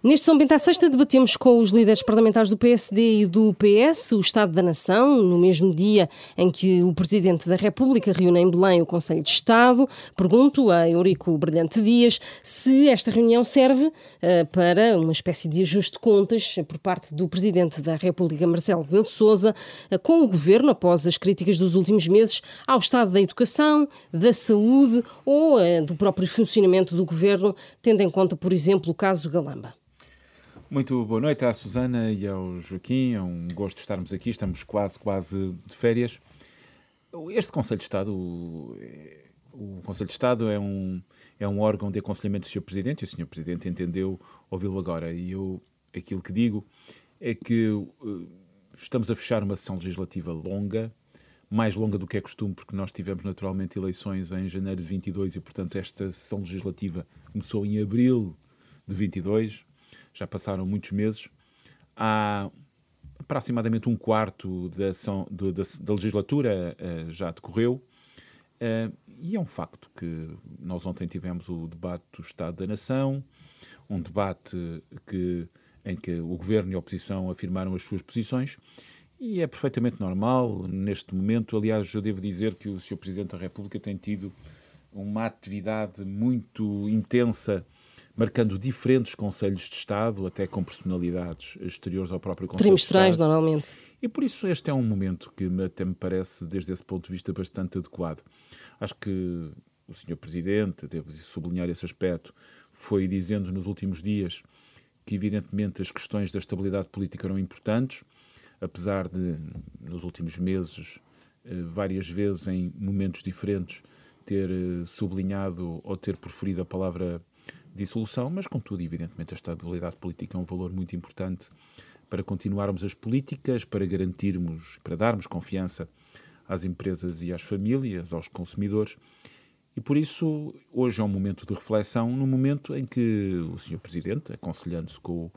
Neste São Bento à Sexta debatemos com os líderes parlamentares do PSD e do PS o Estado da Nação, no mesmo dia em que o Presidente da República reúne em Belém o Conselho de Estado. Pergunto a Eurico Brilhante Dias se esta reunião serve uh, para uma espécie de ajuste de contas por parte do Presidente da República, Marcelo Rebelo de Sousa, uh, com o Governo após as críticas dos últimos meses ao Estado da Educação, da Saúde ou uh, do próprio funcionamento do Governo, tendo em conta, por exemplo, o caso Galamba. Muito boa noite à Susana e ao Joaquim. É um gosto estarmos aqui. Estamos quase, quase de férias. Este Conselho de Estado, o, o Conselho de Estado é um, é um órgão de aconselhamento do Sr. Presidente e o Sr. Presidente entendeu ouvi-lo agora. E eu, aquilo que digo é que uh, estamos a fechar uma sessão legislativa longa, mais longa do que é costume, porque nós tivemos naturalmente eleições em janeiro de 22 e, portanto, esta sessão legislativa começou em abril de 22 já passaram muitos meses. Há aproximadamente um quarto da, ação, da, da legislatura uh, já decorreu. Uh, e é um facto que nós ontem tivemos o debate do Estado da Nação, um debate que, em que o governo e a oposição afirmaram as suas posições, e é perfeitamente normal neste momento. Aliás, eu devo dizer que o Sr. Presidente da República tem tido uma atividade muito intensa marcando diferentes conselhos de Estado, até com personalidades exteriores ao próprio Conselho Trimestrais, de Estado. normalmente. E por isso este é um momento que até me parece, desde esse ponto de vista, bastante adequado. Acho que o Sr. Presidente, devo sublinhar esse aspecto, foi dizendo nos últimos dias que, evidentemente, as questões da estabilidade política eram importantes, apesar de, nos últimos meses, eh, várias vezes, em momentos diferentes, ter eh, sublinhado ou ter preferido a palavra dissolução, mas contudo, evidentemente, a estabilidade política é um valor muito importante para continuarmos as políticas, para garantirmos, para darmos confiança às empresas e às famílias, aos consumidores. E por isso, hoje é um momento de reflexão, no momento em que o Sr. Presidente, aconselhando-se com,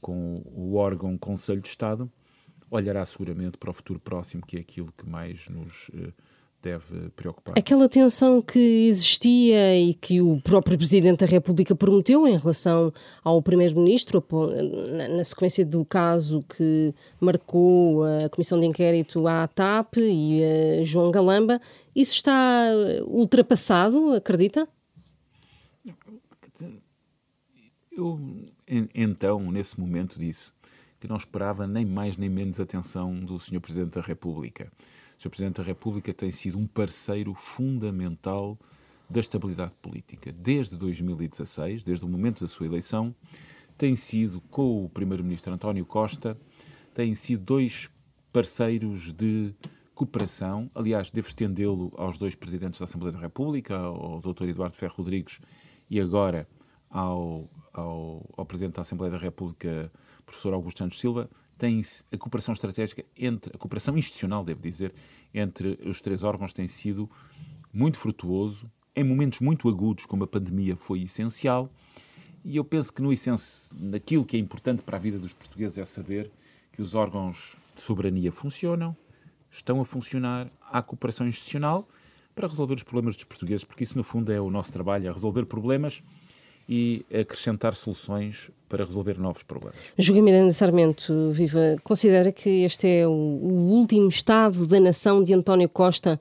com o órgão Conselho de Estado, olhará seguramente para o futuro próximo, que é aquilo que mais nos eh, deve preocupar. Aquela tensão que existia e que o próprio Presidente da República prometeu em relação ao Primeiro-Ministro, na sequência do caso que marcou a Comissão de Inquérito à TAP e a João Galamba, isso está ultrapassado, acredita? Eu, então, nesse momento, disse que não esperava nem mais nem menos atenção do Sr. Presidente da República. Sr. Presidente da República tem sido um parceiro fundamental da estabilidade política. Desde 2016, desde o momento da sua eleição, tem sido, com o Primeiro-Ministro António Costa, têm sido dois parceiros de cooperação. Aliás, devo estendê-lo aos dois presidentes da Assembleia da República, ao Dr. Eduardo Ferro Rodrigues e agora ao, ao, ao Presidente da Assembleia da República, professor Augusto Santos Silva, tem a cooperação estratégica entre a cooperação institucional, devo dizer, entre os três órgãos tem sido muito frutuoso. Em momentos muito agudos, como a pandemia, foi essencial. E eu penso que no essência, naquilo que é importante para a vida dos portugueses é saber que os órgãos de soberania funcionam, estão a funcionar, há cooperação institucional para resolver os problemas dos portugueses, porque isso no fundo é o nosso trabalho, é resolver problemas e acrescentar soluções para resolver novos problemas. Joaquim Miranda Sarmento, Viva, considera que este é o último Estado da nação de António Costa,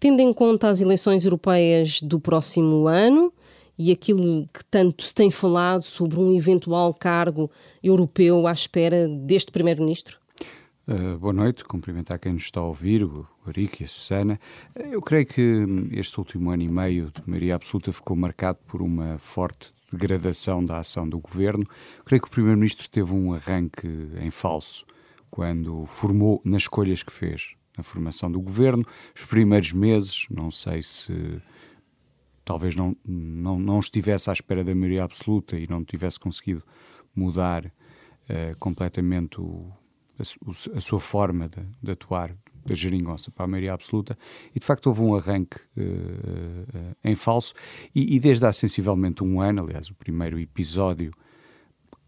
tendo em conta as eleições europeias do próximo ano e aquilo que tanto se tem falado sobre um eventual cargo europeu à espera deste Primeiro-Ministro? Uh, boa noite, cumprimentar quem nos está a ouvir, o Eurico e a Susana. Uh, eu creio que este último ano e meio de maioria absoluta ficou marcado por uma forte degradação da ação do governo. Creio que o Primeiro-Ministro teve um arranque em falso quando formou, nas escolhas que fez na formação do governo. Os primeiros meses, não sei se talvez não, não, não estivesse à espera da maioria absoluta e não tivesse conseguido mudar uh, completamente o a, a sua forma de, de, atuar da geringonça para a maioria absoluta e de facto houve um arranque uh, uh, em falso e, e, desde há sensivelmente um ano, aliás o primeiro episódio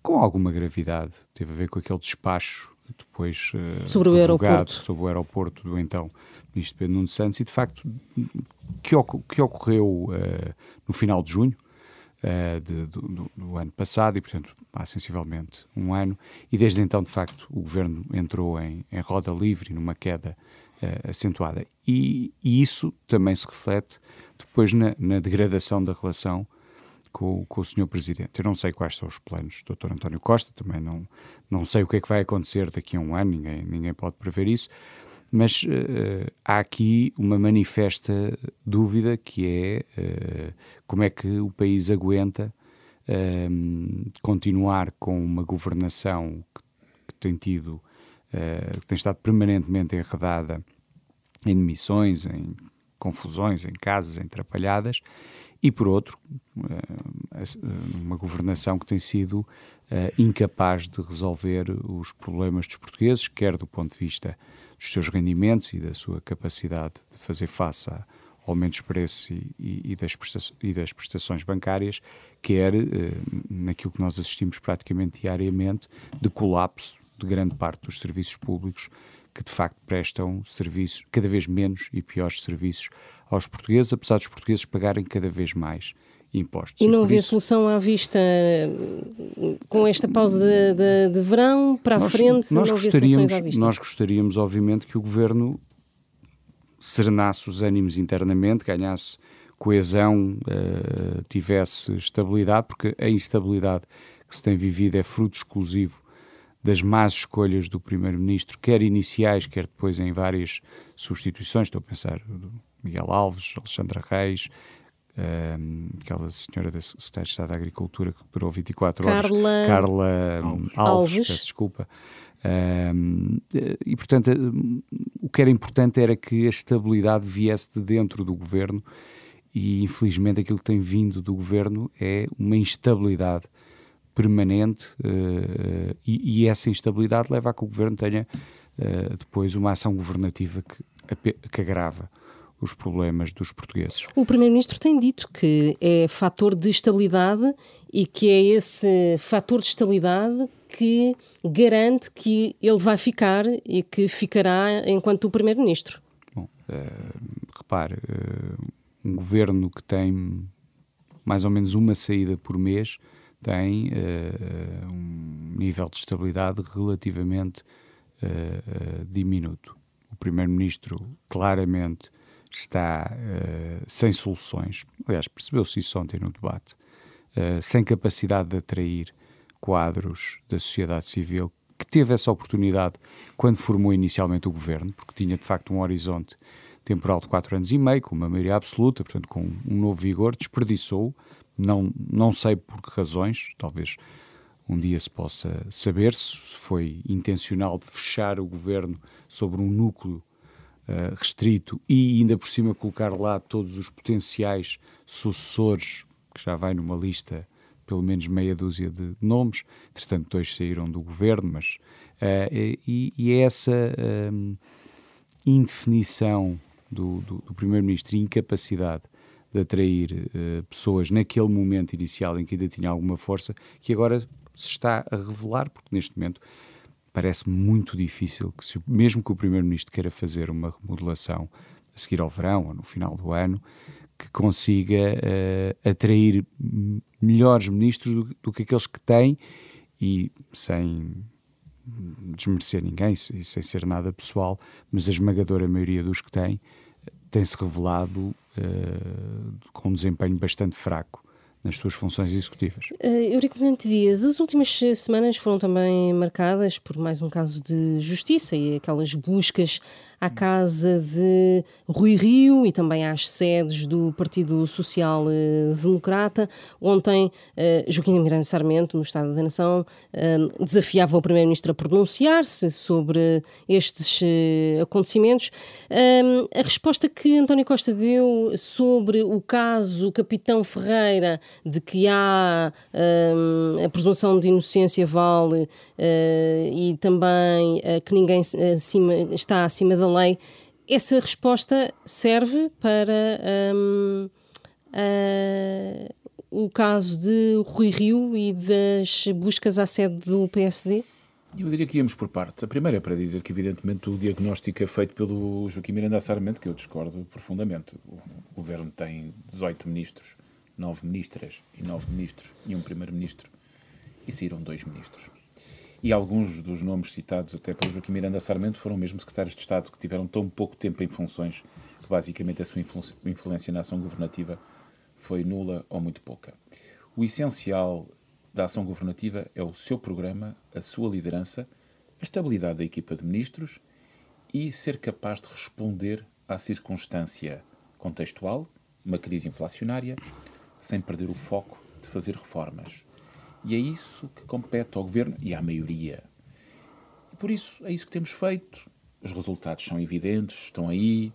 com alguma gravidade teve a ver com aquele despacho depois uh, sobre o aeroporto. sobre o aeroporto do então ministro Pedro Nuno Santos e de facto que, que ocorreu no final de junho uh, de, do, do, ano passado e, portanto, há sensivelmente um ano. E desde então, de facto, o governo entrou em, em roda livre, numa queda uh, acentuada. E, e, isso também se reflete depois na, na degradação da relação com, com, o Sr. Presidente. Eu não sei quais são os planos do Dr. António Costa, também não, não sei o que é que vai acontecer daqui a um ano, ninguém, ninguém pode prever isso, mas uh, há aqui uma manifesta dúvida que é uh, como é que o país aguenta uh, continuar com uma governação que, que tem tido, que tem estado permanentemente enredada em demissões, em confusões, em casos, em atrapalhadas, e por outro, uma governação que tem sido incapaz de resolver os problemas dos portugueses, quer do ponto de vista dos seus rendimentos e da sua capacidade de fazer face a aumentos de preços e, e, e, das e, das prestações bancárias, quer eh, naquilo que nós assistimos praticamente diariamente, de colapso de grande parte dos serviços públicos que de facto prestam serviços cada vez menos e piores serviços aos portugueses, apesar dos portugueses pagarem cada vez mais impostos. E não vê isso, solução à vista hum, com esta pausa de, de, de verão para nós, a frente? Nós gostaríamos, nós gostaríamos, obviamente, que o governo serenasse os ânimos internamente, ganhasse coesão, uh, tivesse estabilidade, porque a instabilidade que se tem vivido é fruto exclusivo das más escolhas do Primeiro-Ministro, quer iniciais, quer depois em várias substituições. Estou a pensar Miguel Alves, Alexandra Reis, um, aquela senhora da Secretaria de Estado da Agricultura que durou 24 horas, Carla, Carla Alves, Alves, Alves. peço desculpa. Um, e, portanto, o que era importante era que a estabilidade viesse de dentro do governo e, infelizmente, aquilo que tem vindo do governo é uma instabilidade permanente uh, e, e, essa instabilidade leva a que o governo tenha uh, depois uma ação governativa que, que agrava os problemas dos portugueses. O Primeiro-Ministro tem dito que é fator de estabilidade e que é esse fator de estabilidade que garante que ele vai ficar e que ficará enquanto o Primeiro-Ministro. Bom, uh, repare, uh, um governo que tem mais ou menos uma saída por mês tem uh, um nível de estabilidade relativamente diminuto. O Primeiro-Ministro claramente está uh, sem soluções. Aliás, percebeu-se isso ontem no debate, uh, sem capacidade de atrair quadros da sociedade civil, que teve essa oportunidade quando formou inicialmente o governo, porque tinha de facto um horizonte temporal de quatro anos e meio, com uma maioria absoluta, portanto com um novo vigor, desperdiçou, não, não sei por que razões, talvez um dia se possa saber se foi intencional de fechar o governo sobre um núcleo uh, restrito e ainda por cima colocar lá todos os potenciais sucessores, que já vai numa lista pelo menos meia dúzia de nomes, entretanto dois saíram do governo, mas uh, e, e, é essa um, indefinição do, do, do Primeiro-Ministro e incapacidade de atrair uh, pessoas naquele momento inicial em que ainda tinha alguma força, que agora se está a revelar, porque neste momento parece muito difícil que, se, mesmo que o Primeiro-Ministro queira fazer uma remodelação a seguir ao verão ou no final do ano, que consiga uh, atrair melhores ministros do, do, que aqueles que tem e sem desmerecer ninguém e sem ser nada pessoal, mas a esmagadora maioria dos que tem tem-se revelado uh, com um desempenho bastante fraco nas suas funções executivas. Uh, Eurico Valente Dias, as últimas semanas foram também marcadas por mais um caso de justiça e aquelas buscas à casa de Rui Rio e também às sedes do Partido Social eh, Democrata. Ontem, uh, Joaquim Miranda Sarmento, no Estado da Nação, uh, desafiava o Primeiro-Ministro a pronunciar-se sobre estes acontecimentos. a resposta que António Costa deu sobre o caso Capitão Ferreira, de que há a presunção de inocência vale e também que ninguém está acima da lei, essa resposta serve para um, uh, o caso de Rui Rio e das buscas à sede do PSD? Eu diria que íamos por partes. A primeira é para dizer que, evidentemente, o diagnóstico é feito pelo Joaquim Miranda Sarmento, que eu discordo profundamente. O governo tem 18 ministros, nove ministras e nove ministros e um primeiro-ministro, e saíram dois ministros. E alguns dos nomes citados até pelo Joaquim Miranda Sarmento foram mesmo secretários de Estado que tiveram tão pouco tempo em funções que basicamente a sua influência na ação governativa foi nula ou muito pouca. O essencial da ação governativa é o seu programa, a sua liderança, a estabilidade da equipa de ministros e ser capaz de responder à circunstância contextual, uma crise inflacionária, sem perder o foco de fazer reformas. E é isso que compete ao governo e à maioria. E por isso é isso que temos feito. Os resultados são evidentes, estão aí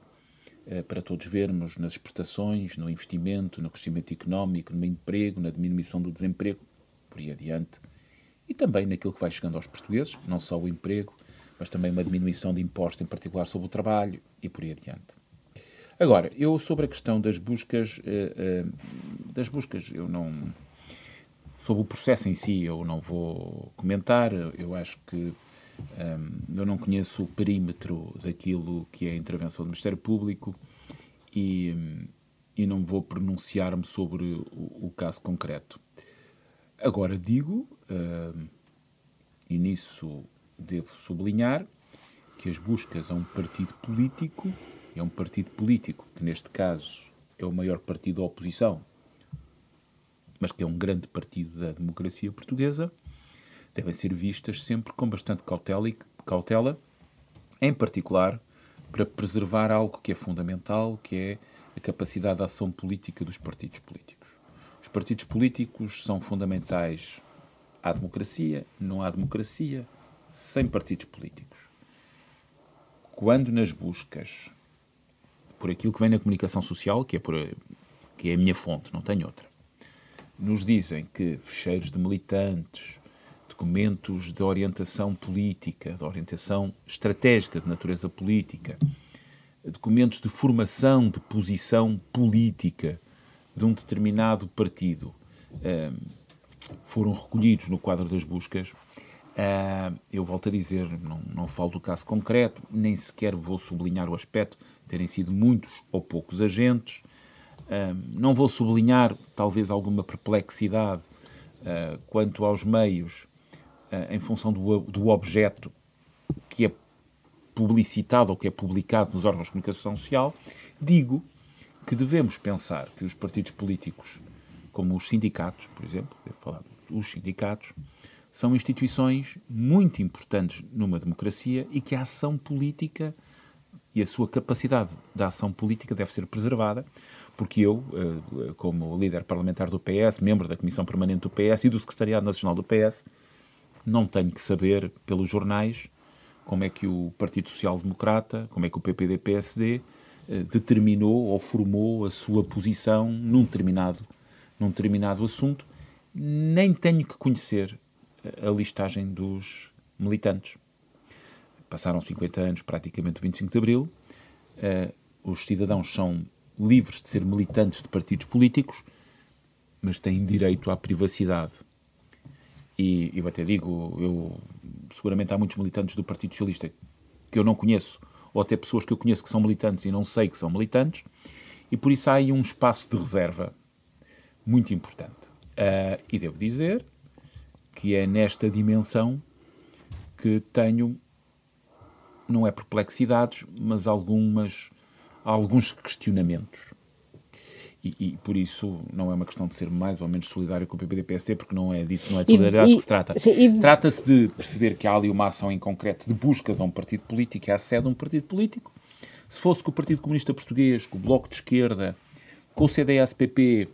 é, para todos vermos nas exportações, no investimento, no crescimento económico, no emprego, na diminuição do desemprego, por aí adiante. E também naquilo que vai chegando aos portugueses, não só o emprego, mas também uma diminuição de impostos, em particular sobre o trabalho e por aí adiante. Agora, eu sobre a questão das buscas, uh, uh, das buscas, eu não. Sobre o processo em si, eu não vou comentar. Eu acho que um, eu não conheço o perímetro daquilo que é a intervenção do Ministério Público e, e não vou pronunciar-me sobre o, o, caso concreto. Agora digo, uh, e nisso devo sublinhar, que as buscas a um partido político é um partido político, que neste caso é o maior partido da oposição, mas que é um grande partido da democracia portuguesa, devem ser vistas sempre com bastante cautela, cautela em particular para preservar algo que é fundamental, que é a capacidade de ação política dos partidos políticos. Os partidos políticos são fundamentais à democracia, não há democracia sem partidos políticos. Quando nas buscas por aquilo que vem na comunicação social, que é, por, que é a minha fonte, não tenho outra. Nos dizem que fecheiros de militantes, documentos de orientação política, de orientação estratégica de natureza política, documentos de formação de posição política de um determinado partido um, ehm, foram recolhidos no quadro das buscas. Uh, eu volto a dizer, não, não falo do caso concreto, nem sequer vou sublinhar o aspecto terem sido muitos ou poucos agentes. Não vou sublinhar, talvez, alguma perplexidade uh, quanto aos meios, uh, em função do, do objeto que é publicitado ou que é publicado nos órgãos de comunicação social. Digo que devemos pensar que os partidos políticos, como os sindicatos, por exemplo, devo falar dos sindicatos, são instituições muito importantes numa democracia e que a ação política e a sua capacidade de ação política deve ser preservada, porque eu, eh, como líder parlamentar do PS, membro da Comissão Permanente do PS e do Secretariado Nacional do PS, não tenho que saber pelos jornais como é que o Partido Social Democrata, como é que o PPD-PSD eh, determinou ou formou a sua posição num determinado, num determinado assunto, nem tenho que conhecer a listagem dos militantes. Passaram 50 anos, praticamente 25 de Abril, os cidadãos são livres de ser militantes de partidos políticos, mas têm direito à privacidade. E eu até digo, eu, seguramente há muitos militantes do Partido Socialista que eu não conheço, ou até pessoas que eu conheço que são militantes e não sei que são militantes, e por isso há aí um espaço de reserva muito importante. Uh, e devo dizer que é nesta dimensão que tenho não é perplexidades, mas algumas, alguns questionamentos. E, e, por isso não é uma questão de ser mais ou menos solidário com o PPD-PSD, porque não é disso, não é de solidariedade e, que se trata. Trata-se de perceber que há ali uma ação em concreto de buscas a um partido político, é a sede de um partido político. Se fosse com o Partido Comunista Português, com o Bloco de Esquerda, com o CDS-PP,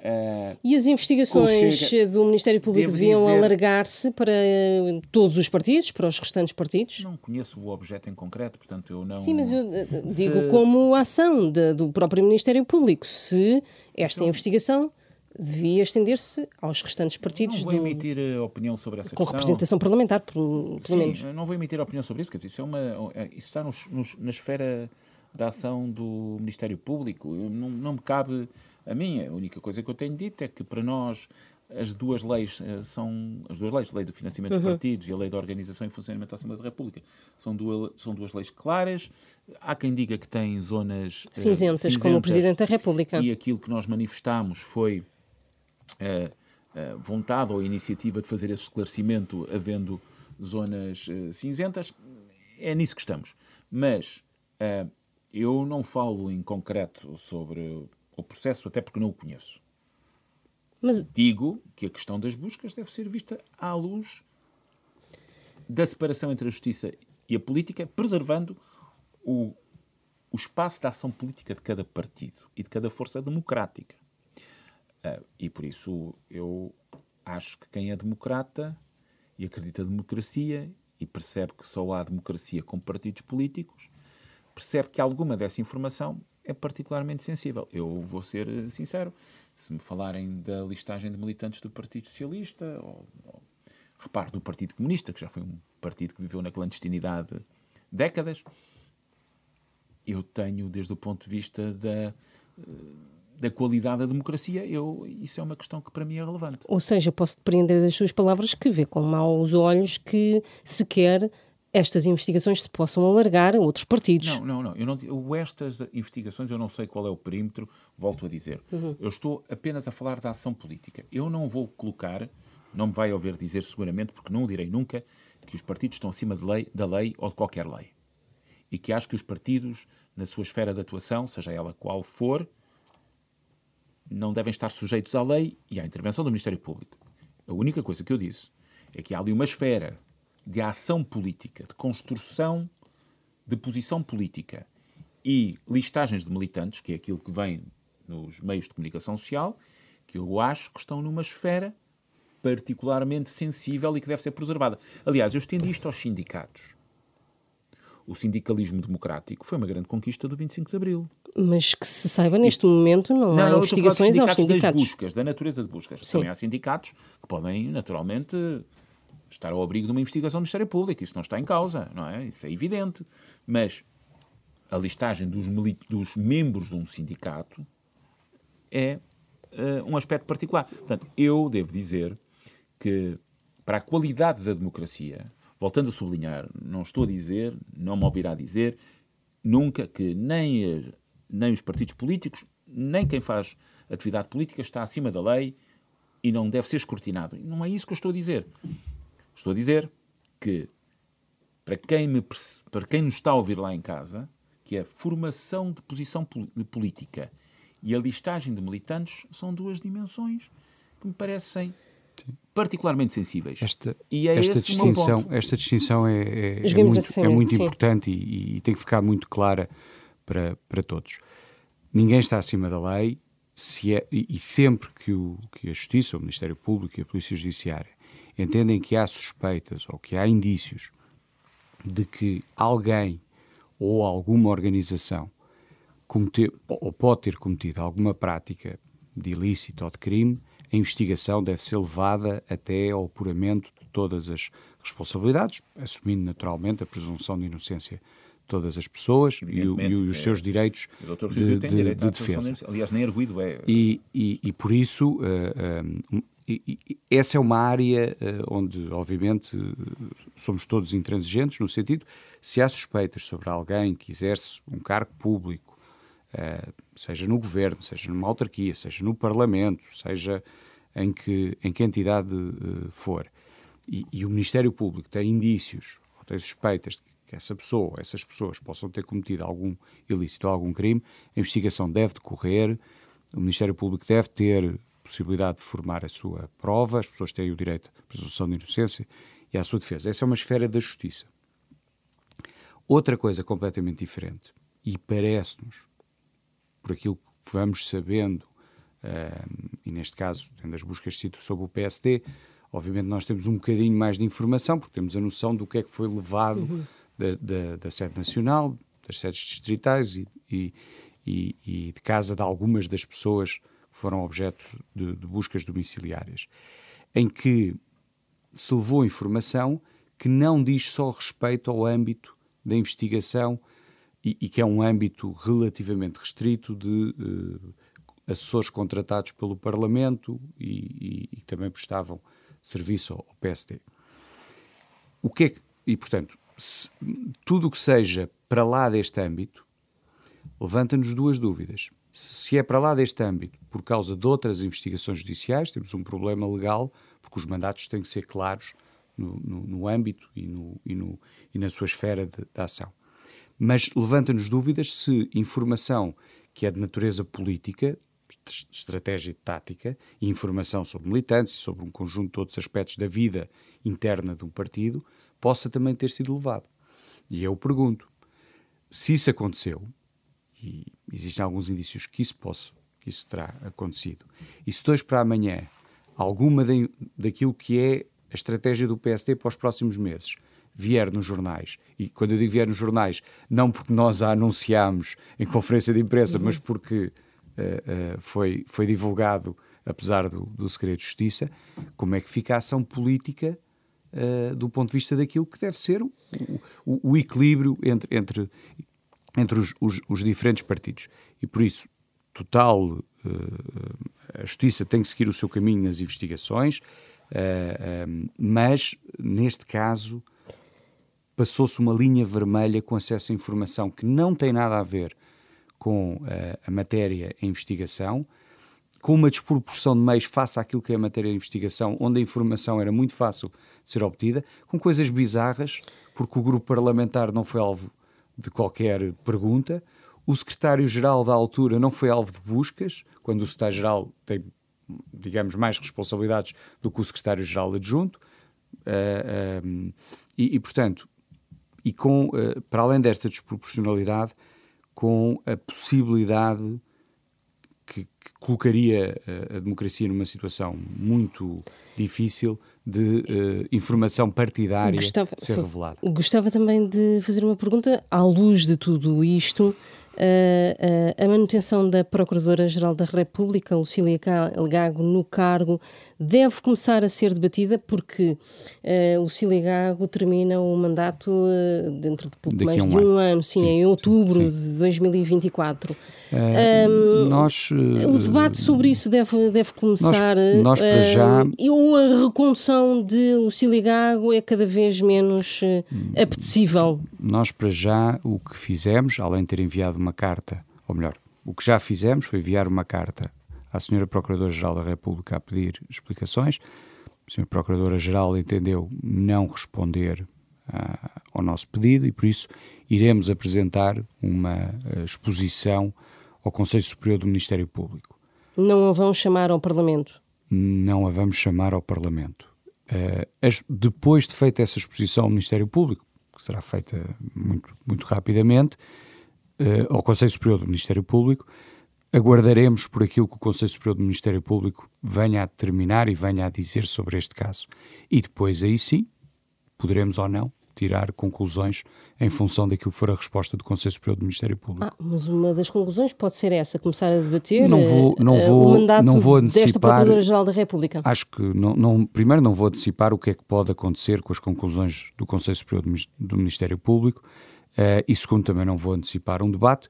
Uh, e as investigações chega, do Ministério Público deviam alargar-se para uh, todos os partidos, para os restantes partidos? Não conheço o objeto em concreto, portanto eu não. Sim, mas eu uh, digo como ação de, do próprio Ministério Público. Se esta então, investigação devia estender-se aos restantes partidos. Não vou do, emitir opinião sobre essa com questão. Com representação parlamentar, pelo, pelo menos. Não vou emitir opinião sobre isso, quer dizer, isso, é uma, é, isso está nos, nos, na esfera da ação do Ministério Público. não, não me cabe a mim, a única coisa que eu tenho dito é que para nós as duas leis uh, são as duas leis, a lei do financiamento uhum. dos partidos e a lei da organização e funcionamento da Assembleia da República, são duas, são duas leis claras. Há quem diga que tem zonas uh, cinzentas, cinzentas, como o Presidente da República. E aquilo que nós manifestámos foi vontade ou iniciativa de fazer esse esclarecimento, havendo zonas cinzentas. É nisso que estamos. Mas eu não falo em concreto sobre o processo, até porque não o conheço. Mas... Digo que a questão das buscas deve ser vista à luz da separação entre a justiça e a política, preservando o, o espaço da ação política de cada partido e de cada força democrática. Uh, e por isso eu acho que quem é democrata e acredita na democracia e percebe que só há democracia com partidos políticos, percebe que alguma dessa informação é particularmente sensível. Eu vou ser eh, sincero, se me falarem da listagem de militantes do Partido Socialista, ou, ou do Partido Comunista, que já foi um partido que viveu na clandestinidade décadas, eu tenho, desde o ponto de vista da, eh, da qualidade da democracia, eu, isso é uma questão que para mim é relevante. Ou seja, posso depreender das suas palavras que vê com maus olhos que sequer estas investigações se possam alargar a outros partidos. Não, não, não. Eu não estas investigações, eu não sei qual é o perímetro, volto a dizer. Uhum. Eu estou apenas a falar da ação política. Eu não vou colocar, não me vai ouvir dizer seguramente, porque não o direi nunca, que os partidos estão acima lei, da lei ou de qualquer lei. E que acho que os partidos, na sua esfera de atuação, seja ela qual for, não devem estar sujeitos à lei e à intervenção do Ministério Público. A única coisa que eu disse é que há ali uma esfera de ação política, de construção de posição política e listagens de militantes, que é aquilo que vem nos meios de comunicação social, que eu acho que estão numa esfera particularmente sensível e que deve ser preservada. Aliás, eu estendi isto aos sindicatos. O sindicalismo democrático foi uma grande conquista do 25 de Abril. Mas que se saiba, neste momento não, não há não, investigações aos sindicatos. Das buscas, da natureza de buscas. Sim. Também há sindicatos que podem, naturalmente, estar ao abrigo de uma investigação do Ministério Público. Isso não está em causa, não é? Isso é evidente. Mas a listagem dos, dos membros de um sindicato é uh, um aspecto particular. Portanto, eu devo dizer que, para a qualidade da democracia, voltando a sublinhar, não estou a dizer, não me ouvirá dizer, nunca que nem, nem os partidos políticos, nem quem faz atividade política está acima da lei e não deve ser escrutinado. Não é isso que eu estou a dizer. Estou a dizer que, para quem, me, para quem nos está a ouvir lá em casa, que a formação de posição política e a listagem de militantes são duas dimensões que me parecem Sim. particularmente sensíveis. Esta, e é esta, distinção, esta distinção é, é, é muito, assim, é muito importante e, e, tem que ficar muito clara para, para todos. Ninguém está acima da lei se é, e, e sempre que, o, que a Justiça, o Ministério Público e a Polícia Judiciária entendem que há suspeitas ou que há indícios de que alguém ou alguma organização cometer, ou pode ter cometido alguma prática de ilícito ou de crime, a investigação deve ser levada até ao apuramento de todas as responsabilidades, assumindo naturalmente a presunção de inocência de todas as pessoas e, o, e, os é. seus direitos de, de, de, de defesa. Aliás, nem arguído é. E, e, e por isso, uh, uh, e, essa é uma área uh, onde, obviamente, somos todos intransigentes, no sentido, se há suspeitas sobre alguém que exerce um cargo público, uh, seja no governo, seja numa autarquia, seja no parlamento, seja em que, em que entidade uh, for, e, e, o Ministério Público tem indícios ou tem suspeitas de que essa pessoa, essas pessoas possam ter cometido algum ilícito ou algum crime, a investigação deve decorrer, o Ministério Público deve ter possibilidade de formar a sua prova, as pessoas têm o direito à presunção de inocência e à sua defesa. Essa é uma esfera da justiça. Outra coisa completamente diferente, e parece-nos, por aquilo que vamos sabendo, uh, e neste caso, tendo as buscas cito sobre o PSD, obviamente nós temos um bocadinho mais de informação, porque temos a noção do que é que foi levado uhum. da, da, da, sede nacional, das sedes distritais e, e, e, e de casa de algumas das pessoas foram objeto de, de buscas domiciliárias, em que se levou informação que não diz só respeito ao âmbito da investigação e, e que é um âmbito relativamente restrito de uh, assessores contratados pelo Parlamento e, e, e também prestavam serviço ao, PSD. O que é que, e, portanto, se, tudo o que seja para lá deste âmbito levanta-nos duas dúvidas. Se, é para lá deste âmbito por causa de outras investigações judiciais, temos um problema legal, porque os mandatos têm que ser claros no, no, no âmbito e, no, e, e, na sua esfera de, de ação. Mas levanta-nos dúvidas se informação que é de natureza política, de estratégia e tática, e informação sobre militantes e sobre um conjunto de outros aspectos da vida interna de um partido, possa também ter sido levado. E eu pergunto, se isso aconteceu, e existem alguns indícios que isso possa, que isso terá acontecido, e se dois para amanhã alguma de, daquilo que é a estratégia do PSD para os próximos meses vier nos jornais, e quando eu digo vier nos jornais, não porque nós a anunciámos em conferência de imprensa, uhum. mas porque uh, uh, foi, foi divulgado, apesar do, do segredo de justiça, como é que fica a ação política uh, do ponto de vista daquilo que deve ser o, o, o equilíbrio entre, entre, entre os, os, os, diferentes partidos. E por isso, total, uh, a justiça tem que seguir o seu caminho nas investigações, uh, mas neste caso passou-se uma linha vermelha com acesso à informação que não tem nada a ver com a matéria em investigação com uma desproporção de meios face àquilo que é a matéria de investigação, onde a informação era muito fácil de ser obtida, com coisas bizarras, porque o grupo parlamentar não foi alvo de qualquer pergunta, o secretário-geral da altura não foi alvo de buscas, quando o secretário-geral tem, digamos, mais responsabilidades do que o secretário-geral adjunto, uh, uh, e, e, portanto, e com, uh, para além desta desproporcionalidade, com a possibilidade que, que colocaria a, a, democracia numa situação muito difícil de uh, informação partidária gostava, ser sim, revelada. Gostava também de fazer uma pergunta à luz de tudo isto a manutenção da Procuradora-Geral da República, Lucília Gago, no cargo, deve começar a ser debatida porque uh, Lucília Gago termina o mandato uh, dentro de pouco Daqui mais um de um ano, ano sim, sim, em outubro sim. de 2024. Uh, um, nós, o debate sobre isso deve, deve começar. Nós, nós para já. Ou a recondução de Lucília Gago é cada vez menos apetecível? Nós para já o que fizemos, além de ter enviado uma carta, ou melhor, o que já fizemos foi enviar uma carta à Sra. Procuradora-Geral da República a pedir explicações. A Sra. Procuradora-Geral entendeu não responder uh, ao nosso pedido e, por isso, iremos apresentar uma uh, exposição ao Conselho Superior do Ministério Público. Não a vão chamar ao Parlamento? Não a vamos chamar ao Parlamento. Uh, as, depois de feita essa exposição ao Ministério Público, que será feita muito, muito rapidamente, uh, ao Conselho Superior do Ministério Público, aguardaremos por aquilo que o Conselho Superior do Ministério Público venha a determinar e venha a dizer sobre este caso. E depois, aí sim, poderemos ou não tirar conclusões em função daquilo que for a resposta do Conselho Superior do Ministério Público. Ah, mas uma das conclusões pode ser essa, começar a debater não vou, não uh, vou, o mandato não vou antecipar, desta Procuradora-Geral da República. Acho que, não, não, primeiro, não vou antecipar o que é que pode acontecer com as conclusões do Conselho Superior do, do Ministério Público uh, e, segundo, também não vou antecipar um debate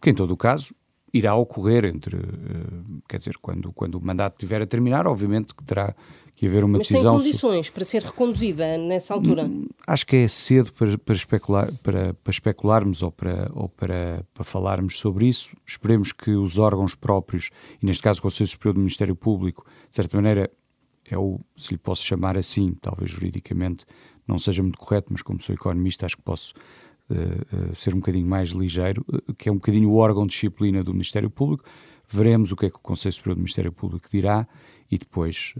que, em todo o caso, irá ocorrer entre, uh, quer dizer, quando, quando o mandato estiver a terminar, obviamente que terá que haver uma Mas decisão... Mas tem condições para ser reconduzida nessa altura? Hum, acho que é cedo para, para, especular, para, para especularmos ou, para, ou para, para falarmos sobre isso. Esperemos que os órgãos próprios, e neste caso o Conselho Superior do Ministério Público, de certa maneira é o, se lhe posso chamar assim, talvez juridicamente não seja muito correto, mas como sou economista acho que posso uh, ser um bocadinho mais ligeiro, uh, que é um bocadinho o órgão de disciplina do Ministério Público. Veremos o que é que o Conselho Superior do Ministério Público dirá e depois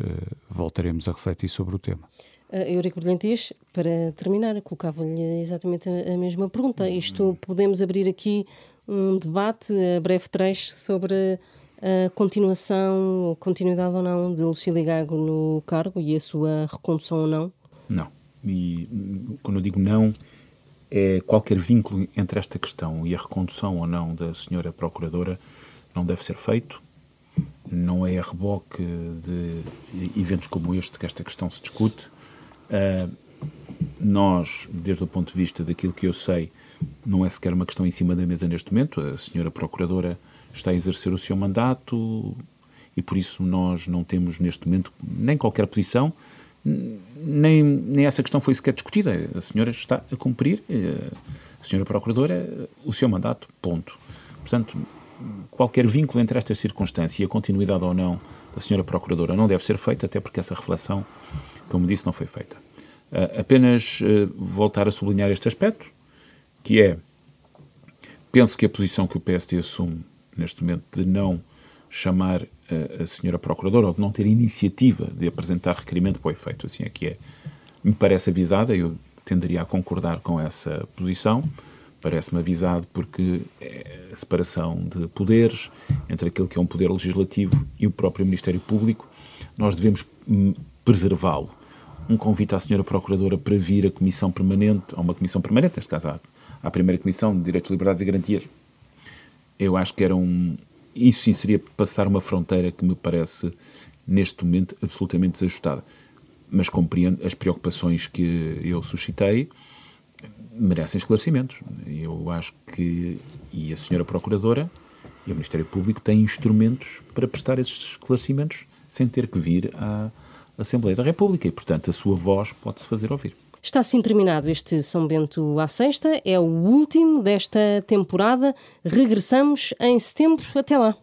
voltaremos a refletir sobre o tema. Uh, Eurico Brilhantes, para terminar, colocava-lhe exatamente a, a, mesma pergunta. Isto podemos abrir aqui um debate a breve trecho sobre a continuação, continuidade ou não de Lucília Gago no cargo e a sua recondução ou não? Não. E quando eu digo não, é qualquer vínculo entre esta questão e a recondução ou não da senhora Procuradora não deve ser feito. Não é a reboque de eventos como este que esta questão se discute. Uh, nós, desde o ponto de vista daquilo que eu sei, não é sequer uma questão em cima da mesa neste momento. A senhora Procuradora está a exercer o seu mandato e por isso nós não temos neste momento nem qualquer posição, nem, nem essa questão foi sequer discutida. A senhora está a cumprir, eh, a senhora Procuradora, o seu mandato, ponto. Portanto, qualquer vínculo entre esta circunstância e a continuidade ou não da senhora Procuradora não deve ser feita, até porque essa reflexão, como disse, não foi feita. Uh, apenas uh, voltar a sublinhar este aspecto, que é, penso que a posição que o PSD assume neste momento de não chamar uh, a senhora Procuradora ou de não ter iniciativa de apresentar requerimento para o efeito, assim é que é, me parece avisada, eu tenderia a concordar com essa posição, parece-me avisado porque é a separação de poderes entre aquele que é um poder legislativo e o próprio Ministério Público, nós devemos hum, preservá-lo. Um convite à senhora Procuradora para vir à Comissão Permanente, a uma Comissão Permanente, neste caso à, à Primeira Comissão de Direitos, Liberdades e Garantias, eu acho que era um... Isso sim seria passar uma fronteira que me parece, neste momento, absolutamente desajustada. Mas compreendo as preocupações que eu suscitei, merecem esclarecimentos. Eu acho que e a senhora Procuradora e o Ministério Público têm instrumentos para prestar esses esclarecimentos sem ter que vir à Assembleia da República e, portanto, a sua voz pode-se fazer ouvir. Está assim terminado este São Bento à Sexta, é o último desta temporada. Regressamos em setembro. Até lá.